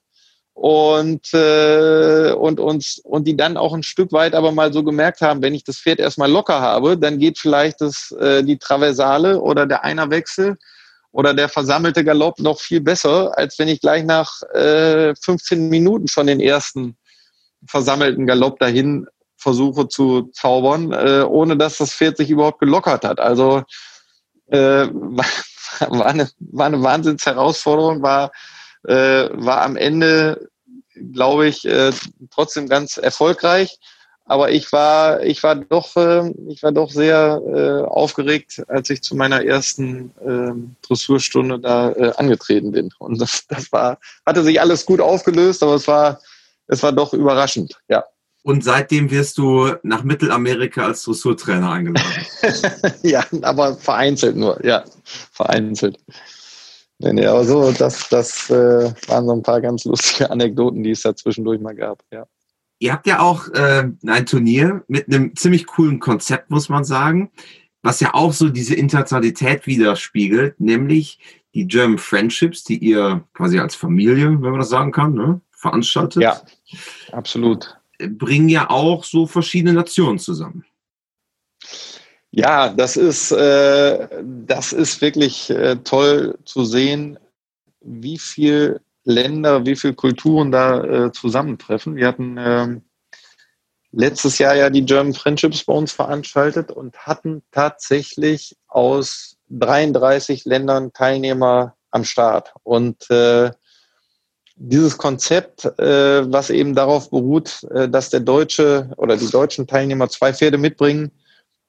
und, äh, und uns und die dann auch ein Stück weit aber mal so gemerkt haben, wenn ich das Pferd erstmal locker habe, dann geht vielleicht das, äh, die Traversale oder der Einerwechsel oder der versammelte Galopp noch viel besser, als wenn ich gleich nach äh, 15 Minuten schon den ersten versammelten Galopp dahin versuche zu zaubern, äh, ohne dass das Pferd sich überhaupt gelockert hat. Also äh, war, eine, war eine Wahnsinnsherausforderung, war, äh, war am Ende, glaube ich, äh, trotzdem ganz erfolgreich. Aber ich war, ich war doch, äh, ich war doch sehr äh, aufgeregt, als ich zu meiner ersten äh, Dressurstunde da äh, angetreten bin. Und das, das war, hatte sich alles gut aufgelöst, aber es war, es war doch überraschend, ja. Und seitdem wirst du nach Mittelamerika als Dressurtrainer eingeladen. ja, aber vereinzelt nur, ja, vereinzelt. Nee, nee, aber so, das, das äh, waren so ein paar ganz lustige Anekdoten, die es da zwischendurch mal gab, ja. Ihr habt ja auch äh, ein Turnier mit einem ziemlich coolen Konzept, muss man sagen, was ja auch so diese Internationalität widerspiegelt, nämlich die German Friendships, die ihr quasi als Familie, wenn man das sagen kann, ne, veranstaltet. Ja, absolut. Bringen ja auch so verschiedene Nationen zusammen. Ja, das ist, äh, das ist wirklich äh, toll zu sehen, wie viel Länder, wie viele Kulturen da äh, zusammentreffen. Wir hatten ähm, letztes Jahr ja die German Friendships bei uns veranstaltet und hatten tatsächlich aus 33 Ländern Teilnehmer am Start. Und äh, dieses Konzept, äh, was eben darauf beruht, äh, dass der deutsche oder die deutschen Teilnehmer zwei Pferde mitbringen,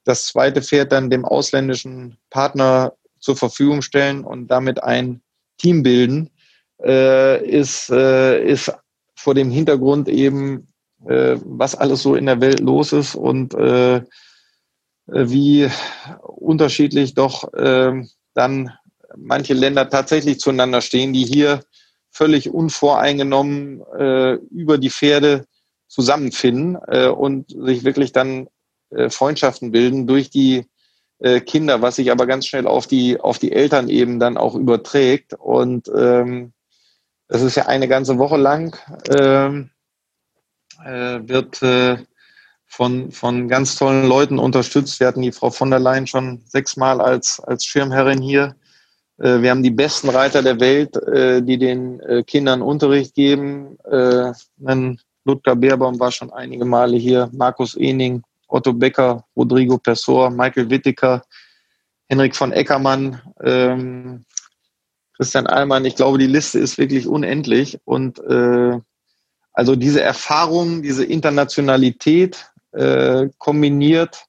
das zweite Pferd dann dem ausländischen Partner zur Verfügung stellen und damit ein Team bilden, äh, ist, äh, ist vor dem Hintergrund eben, äh, was alles so in der Welt los ist und äh, wie unterschiedlich doch äh, dann manche Länder tatsächlich zueinander stehen, die hier völlig unvoreingenommen äh, über die Pferde zusammenfinden äh, und sich wirklich dann äh, Freundschaften bilden durch die äh, Kinder, was sich aber ganz schnell auf die auf die Eltern eben dann auch überträgt. Und ähm, das ist ja eine ganze Woche lang, ähm, äh, wird äh, von, von ganz tollen Leuten unterstützt. Wir hatten die Frau von der Leyen schon sechsmal als, als Schirmherrin hier. Äh, wir haben die besten Reiter der Welt, äh, die den äh, Kindern Unterricht geben. Äh, Ludger Beerbaum war schon einige Male hier, Markus Ening, Otto Becker, Rodrigo Persor, Michael Wittiker, Henrik von Eckermann, ähm, Christian Allmann, ich glaube, die Liste ist wirklich unendlich. Und äh, also diese Erfahrung, diese Internationalität äh, kombiniert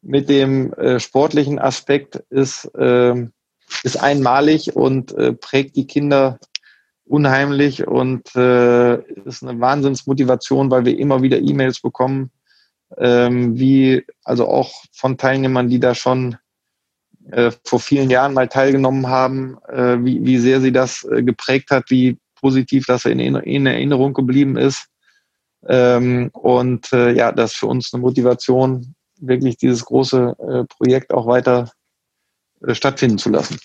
mit dem äh, sportlichen Aspekt ist, äh, ist einmalig und äh, prägt die Kinder unheimlich und äh, ist eine Wahnsinnsmotivation, weil wir immer wieder E-Mails bekommen, ähm, wie also auch von Teilnehmern, die da schon äh, vor vielen Jahren mal teilgenommen haben, äh, wie, wie sehr sie das äh, geprägt hat, wie positiv das in, in Erinnerung geblieben ist. Ähm, und äh, ja, das ist für uns eine Motivation, wirklich dieses große äh, Projekt auch weiter äh, stattfinden zu lassen.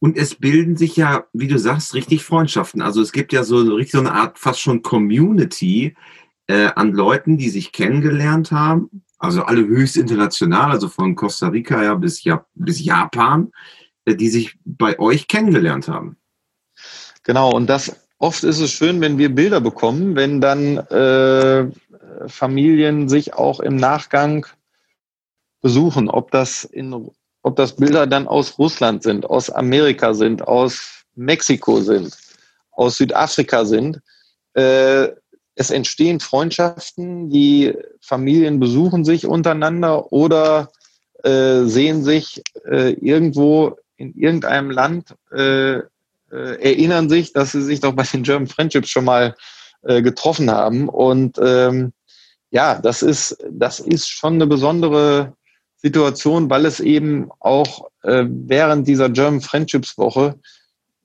Und es bilden sich ja, wie du sagst, richtig Freundschaften. Also es gibt ja so richtig so eine Art fast schon Community äh, an Leuten, die sich kennengelernt haben also alle höchst international, also von Costa Rica ja bis, ja, bis Japan, äh, die sich bei euch kennengelernt haben. Genau, und das oft ist es schön, wenn wir Bilder bekommen, wenn dann äh, Familien sich auch im Nachgang besuchen, ob das in ob das Bilder dann aus Russland sind, aus Amerika sind, aus Mexiko sind, aus Südafrika sind. Äh, es entstehen Freundschaften, die Familien besuchen sich untereinander oder äh, sehen sich äh, irgendwo in irgendeinem Land, äh, äh erinnern sich, dass sie sich doch bei den German Friendships schon mal äh, getroffen haben. Und ähm, ja, das ist, das ist schon eine besondere Situation, weil es eben auch äh, während dieser German Friendships Woche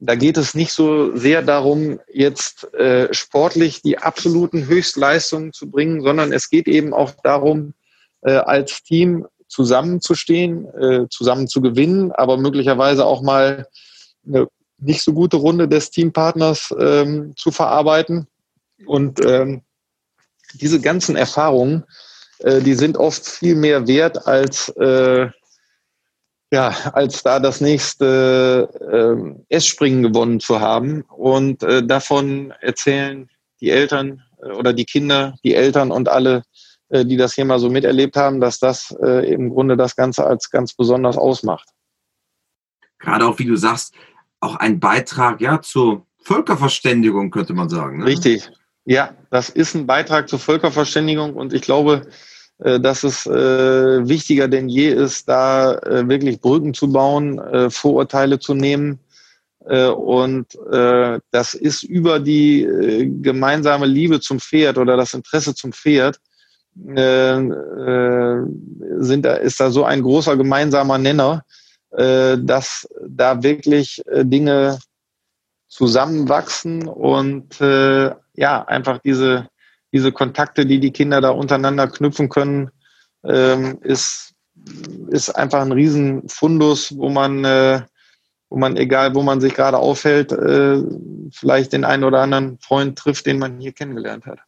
da geht es nicht so sehr darum, jetzt äh, sportlich die absoluten Höchstleistungen zu bringen, sondern es geht eben auch darum, äh, als Team zusammenzustehen, äh, zusammen zu gewinnen, aber möglicherweise auch mal eine nicht so gute Runde des Teampartners ähm, zu verarbeiten. Und ähm, diese ganzen Erfahrungen, äh, die sind oft viel mehr wert als äh, ja, als da das nächste äh, S-Springen gewonnen zu haben. Und äh, davon erzählen die Eltern äh, oder die Kinder, die Eltern und alle, äh, die das hier mal so miterlebt haben, dass das äh, im Grunde das Ganze als ganz besonders ausmacht. gerade auch, wie du sagst, auch ein Beitrag ja zur Völkerverständigung, könnte man sagen. Ne? Richtig. Ja, das ist ein Beitrag zur Völkerverständigung und ich glaube, dass es äh, wichtiger denn je ist, da äh, wirklich Brücken zu bauen, Vorurteile zu nehmen. Und das ist über die gemeinsame Liebe zum Pferd oder das Interesse zum Pferd, sind da, ist da so ein großer gemeinsamer Nenner, dass da wirklich Dinge zusammenwachsen und ja, einfach diese diese Kontakte, die die Kinder da untereinander knüpfen können, ähm, ist, ist einfach ein Riesenfundus, wo man, äh, wo man, egal wo man sich gerade aufhält, äh, vielleicht den einen oder anderen Freund trifft, den man hier kennengelernt hat.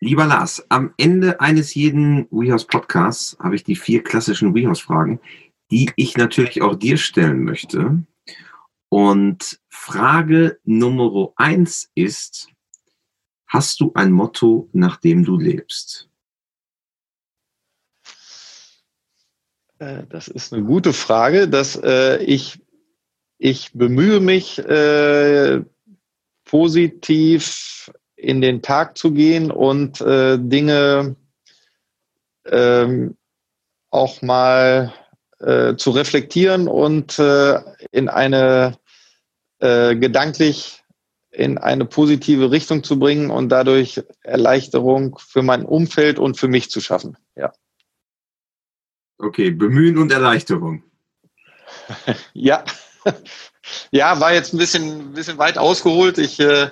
Lieber Lars, am Ende eines jeden WeHouse Podcasts habe ich die vier klassischen WeHouse Fragen, die ich natürlich auch dir stellen möchte. Und Frage Nummer eins ist, Hast du ein Motto, nach dem du lebst? Äh, das ist eine gute Frage. Dass, äh, ich, ich bemühe mich, äh, positiv in den Tag zu gehen und äh, Dinge ähm, auch mal äh, zu reflektieren und äh, in eine gedanklich in eine positive Richtung zu bringen und dadurch Erleichterung für mein Umfeld und für mich zu schaffen. Ja. Okay, bemühen und Erleichterung. ja. Ja, war jetzt ein bisschen, bisschen weit ausgeholt. Ich, äh,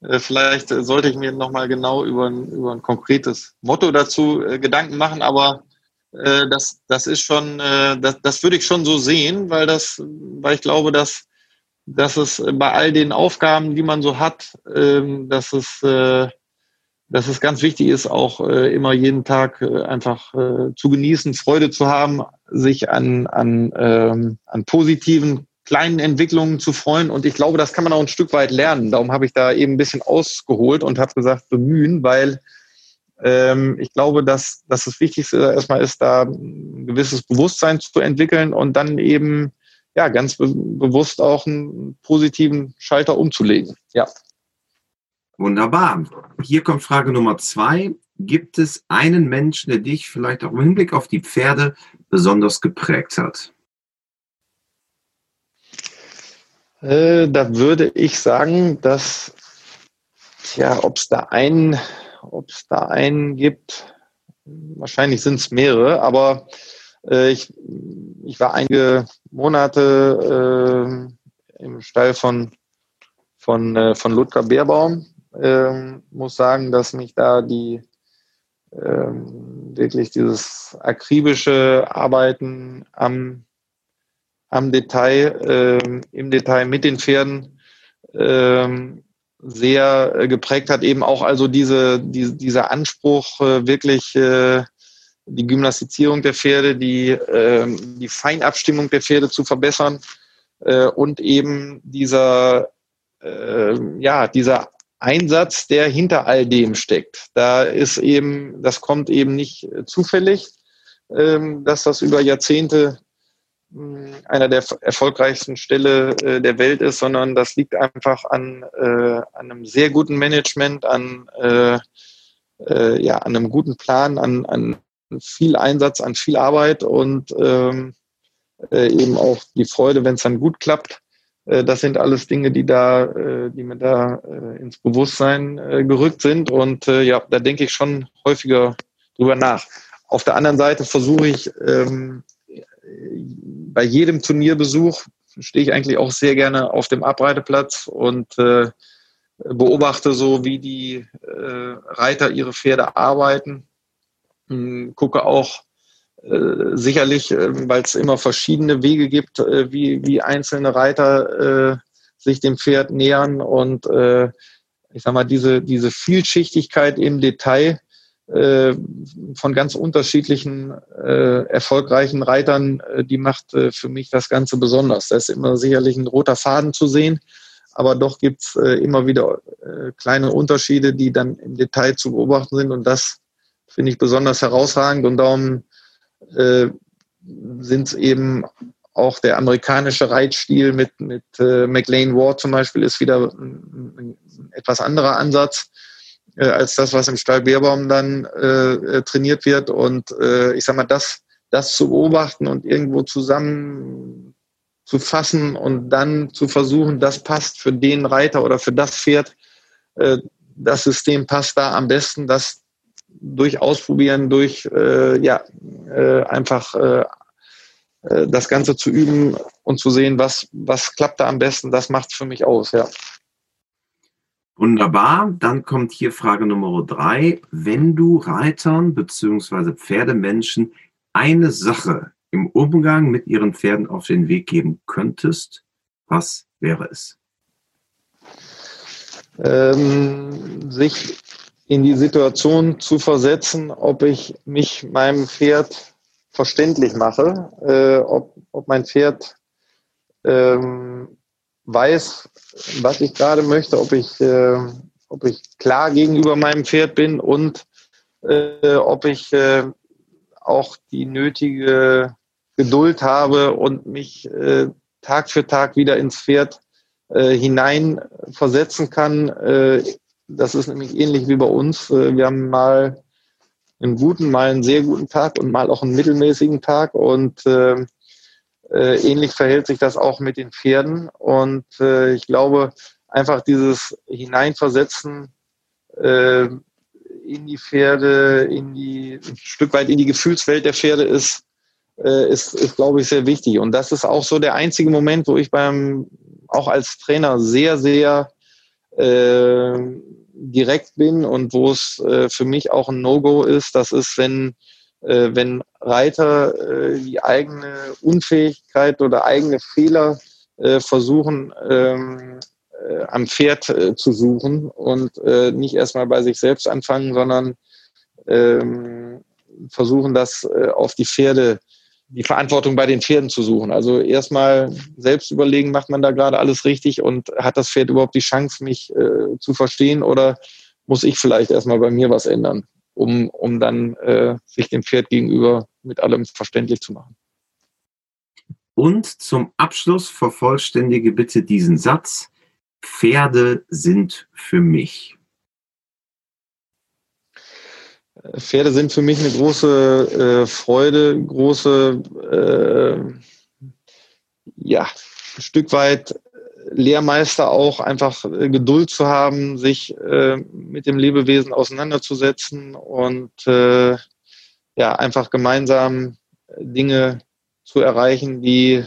äh vielleicht sollte ich mir nochmal genau über ein, über ein konkretes Motto dazu äh, Gedanken machen, aber äh, das, das ist schon, äh, das, das würde ich schon so sehen, weil das, weil ich glaube, dass dass es bei all den Aufgaben, die man so hat, ähm, dass es äh, dass es ganz wichtig ist, auch äh, immer jeden Tag äh, einfach zu genießen, Freude zu haben, sich an, an, ähm, an positiven kleinen Entwicklungen zu freuen. Und ich glaube, das kann man auch ein Stück weit lernen. Darum habe ich da eben ein bisschen ausgeholt und habe gesagt, bemühen, weil ähm, ich glaube, dass, dass das Wichtigste erstmal ist, da ein gewisses Bewusstsein zu entwickeln und dann eben ja, ganz be bewusst auch einen positiven Schalter umzulegen. Ja. Wunderbar. Hier kommt Frage Nummer zwei. Gibt es einen Menschen, der dich vielleicht auch im Hinblick auf die Pferde besonders geprägt hat? Äh, da würde ich sagen, dass, ja, ob es da einen, ob es da einen gibt, wahrscheinlich sind es mehrere, aber ich, ich war einige Monate äh, im Stall von, von, äh, von Ludger Beerbaum. Ähm, muss sagen, dass mich da die ähm, wirklich dieses akribische Arbeiten am, am Detail, ähm, im Detail mit den Pferden ähm, sehr äh, geprägt hat, eben auch also diese, die, dieser Anspruch, äh, wirklich äh, die Gymnastizierung der Pferde, die, äh, die Feinabstimmung der Pferde zu verbessern äh, und eben dieser, äh, ja, dieser Einsatz, der hinter all dem steckt. Da ist eben, das kommt eben nicht zufällig, ähm, dass das über Jahrzehnte einer der erfolgreichsten Ställe äh, der Welt ist, sondern das liegt einfach an, äh, an einem sehr guten Management, an, äh, äh, ja, an einem guten Plan, an, an viel Einsatz, an viel Arbeit und ähm, äh, eben auch die Freude, wenn es dann gut klappt. Äh, das sind alles Dinge, die da, äh, die mir da äh, ins Bewusstsein äh, gerückt sind. Und äh, ja, da denke ich schon häufiger drüber nach. Auf der anderen Seite versuche ich ähm, bei jedem Turnierbesuch stehe ich eigentlich auch sehr gerne auf dem Abreiteplatz und beobachte so, wie die Reiter ihre Pferde arbeiten gucke auch äh, sicherlich, äh, weil es immer verschiedene Wege gibt, äh, wie, wie einzelne Reiter äh, sich dem Pferd nähern und äh, ich sag mal, diese, diese Vielschichtigkeit im Detail äh, von ganz unterschiedlichen erfolgreichen Reitern, die macht für mich das Ganze besonders. Da ist immer sicherlich ein roter Faden zu sehen, aber doch gibt es immer wieder kleine Unterschiede, die dann im Detail zu beobachten sind und das finde ich besonders herausragend und darum äh, sind es eben auch der amerikanische Reitstil mit, mit äh, McLean Ward zum Beispiel ist wieder ein, ein etwas anderer Ansatz äh, als das, was im Stall Bärbaum dann äh, äh, trainiert wird. Und äh, ich sag mal, das, das zu beobachten und irgendwo zusammen zu fassen und dann zu versuchen, das passt für den Reiter oder für das Pferd, äh, das System passt da am besten, das durch Ausprobieren, durch äh, ja, äh, einfach äh, äh, das Ganze zu üben und zu sehen, was, was klappt da am besten, das macht es für mich aus, ja. Wunderbar. Dann kommt hier Frage Nummer drei. Wenn du Reitern bzw. Pferdemenschen eine Sache im Umgang mit ihren Pferden auf den Weg geben könntest, was wäre es? Ähm, sich in die Situation zu versetzen, ob ich mich meinem Pferd verständlich mache, äh, ob, ob mein Pferd ähm, weiß, was ich gerade möchte, ob ich, äh, ob ich klar gegenüber meinem Pferd bin und äh, ob ich äh, auch die nötige Geduld habe und mich äh, Tag für Tag wieder ins Pferd äh, hinein versetzen kann. Äh, das ist nämlich ähnlich wie bei uns. Äh, wir haben mal einen guten, mal einen sehr guten Tag und mal auch einen mittelmäßigen Tag. Und äh, äh, ähnlich verhält sich das auch mit den Pferden. Und äh, ich glaube, einfach dieses Hineinversetzen äh, in die Pferde, in die, ein Stück weit in die Gefühlswelt der Pferde ist, äh, ist, ist, glaube ich, sehr wichtig. Und das ist auch so der einzige Moment, wo ich beim, auch als Trainer sehr, sehr äh, direkt bin und wo es äh, für mich auch ein No-Go ist. Das ist, wenn äh, wenn Reiter äh, die eigene Unfähigkeit oder eigene Fehler äh, versuchen, ähm, äh, am Pferd äh, zu suchen und äh, nicht erstmal bei sich selbst anfangen, sondern ähm, versuchen, das auf die Pferde, die Verantwortung bei den Pferden zu suchen. Also erstmal selbst überlegen, macht man da gerade alles richtig und hat das Pferd überhaupt die Chance, mich zu verstehen oder muss ich vielleicht erstmal bei mir was ändern? um, um dann äh, sich dem Pferd gegenüber mit allem verständlich zu machen. Und zum Abschluss vervollständige bitte diesen Satz. Pferde sind für mich. Pferde sind für mich eine große äh, Freude, große, äh, ja, ein Stück weit Lehrmeister auch einfach äh, Geduld zu haben, sich äh, mit dem Lebewesen auseinanderzusetzen und äh, ja, einfach gemeinsam Dinge zu erreichen, die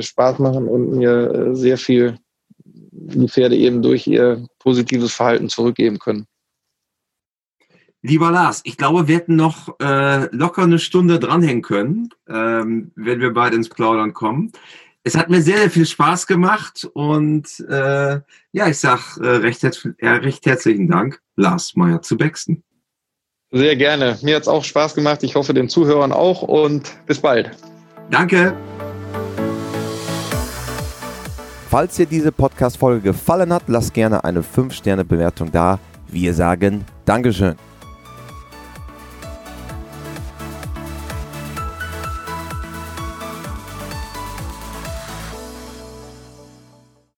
Spaß machen und mir sehr viel die Pferde eben durch ihr positives Verhalten zurückgeben können. Lieber Lars, ich glaube, wir hätten noch äh, locker eine Stunde dranhängen können, ähm, wenn wir beide ins Plaudern kommen. Es hat mir sehr, sehr viel Spaß gemacht und äh, ja, ich sage äh, recht, recht herzlichen Dank, Lars Meyer zu Bexton. Sehr gerne. Mir hat es auch Spaß gemacht. Ich hoffe, den Zuhörern auch und bis bald. Danke. Falls dir diese Podcast-Folge gefallen hat, lass gerne eine 5-Sterne-Bewertung da. Wir sagen Dankeschön.